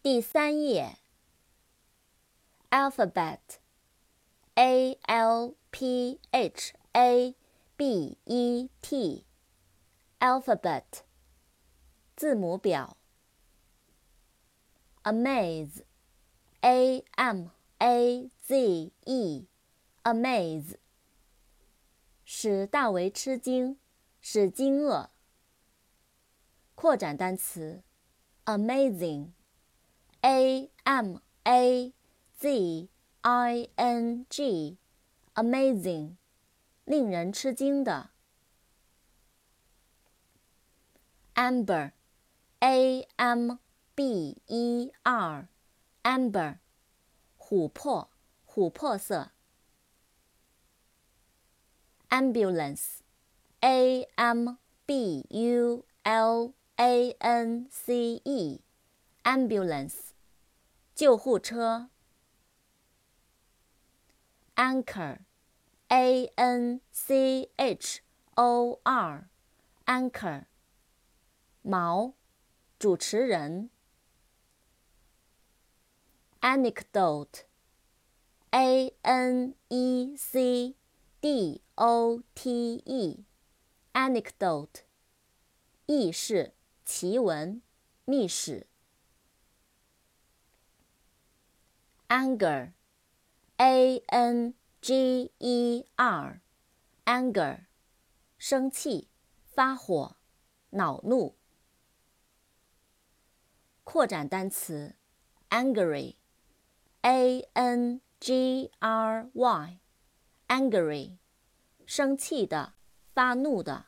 第三页，alphabet，a l p h a b e t，alphabet，字母表。amaze，a m a z e，amaze，使大为吃惊，使惊愕。扩展单词，amazing。A M A Z I N G，amazing，令人吃惊的。Amber，A M B E R，amber，琥珀，琥珀色。Ambulance，A M B U L A N C E，ambulance。 救护车。Anchor，A N C H O R，Anchor。毛，主持人。Anecdote，A N E C D O T E，Anecdote。轶事、奇闻、秘史。Anger, a n g e r, anger，生气、发火、恼怒。扩展单词，angry, a n g r y, angry，生气的、发怒的。